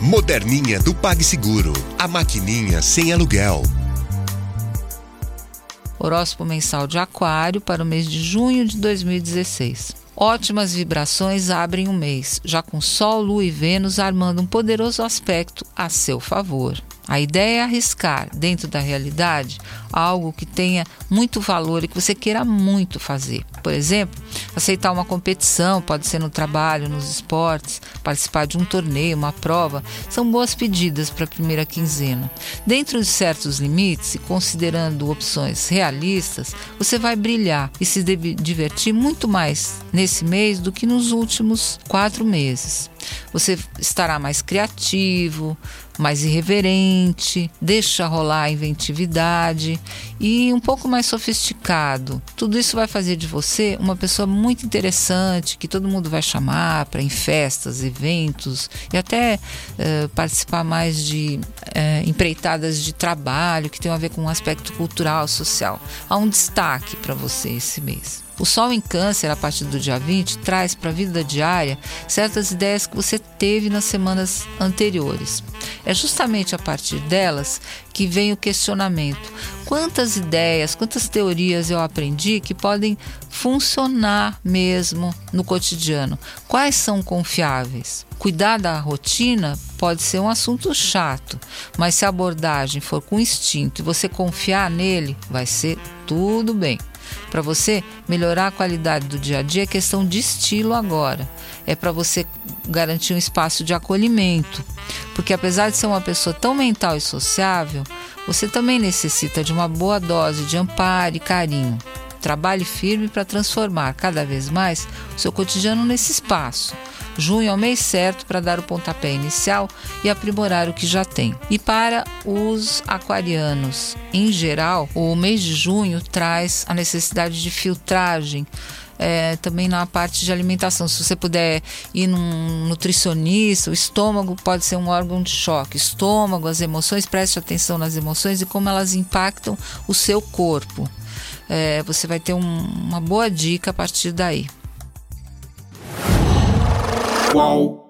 Moderninha do PagSeguro. A maquininha sem aluguel. Horóscopo mensal de Aquário para o mês de junho de 2016. Ótimas vibrações abrem o mês, já com Sol, Lua e Vênus armando um poderoso aspecto a seu favor. A ideia é arriscar dentro da realidade algo que tenha muito valor e que você queira muito fazer. Por exemplo, aceitar uma competição, pode ser no trabalho, nos esportes, participar de um torneio, uma prova, são boas pedidas para a primeira quinzena. Dentro de certos limites e considerando opções realistas, você vai brilhar e se divertir muito mais nesse mês do que nos últimos quatro meses. Você estará mais criativo, mais irreverente, deixa rolar a inventividade e um pouco mais sofisticado. Tudo isso vai fazer de você uma pessoa muito interessante, que todo mundo vai chamar para em festas, eventos e até uh, participar mais de uh, empreitadas de trabalho que tem a ver com um aspecto cultural, social. Há um destaque para você esse mês. O Sol em Câncer, a partir do dia 20, traz para a vida diária certas ideias que você teve nas semanas anteriores. É justamente a partir delas que vem o questionamento: quantas ideias, quantas teorias eu aprendi que podem funcionar mesmo no cotidiano? Quais são confiáveis? Cuidar da rotina pode ser um assunto chato, mas se a abordagem for com instinto e você confiar nele, vai ser tudo bem. Para você melhorar a qualidade do dia a dia é questão de estilo agora. É para você garantir um espaço de acolhimento. Porque apesar de ser uma pessoa tão mental e sociável, você também necessita de uma boa dose de amparo e carinho. Trabalhe firme para transformar cada vez mais o seu cotidiano nesse espaço Junho é o mês certo para dar o pontapé inicial e aprimorar o que já tem. E para os aquarianos, em geral, o mês de junho traz a necessidade de filtragem. É, também na parte de alimentação. Se você puder ir num nutricionista, o estômago pode ser um órgão de choque. Estômago, as emoções, preste atenção nas emoções e como elas impactam o seu corpo. É, você vai ter um, uma boa dica a partir daí. whoa.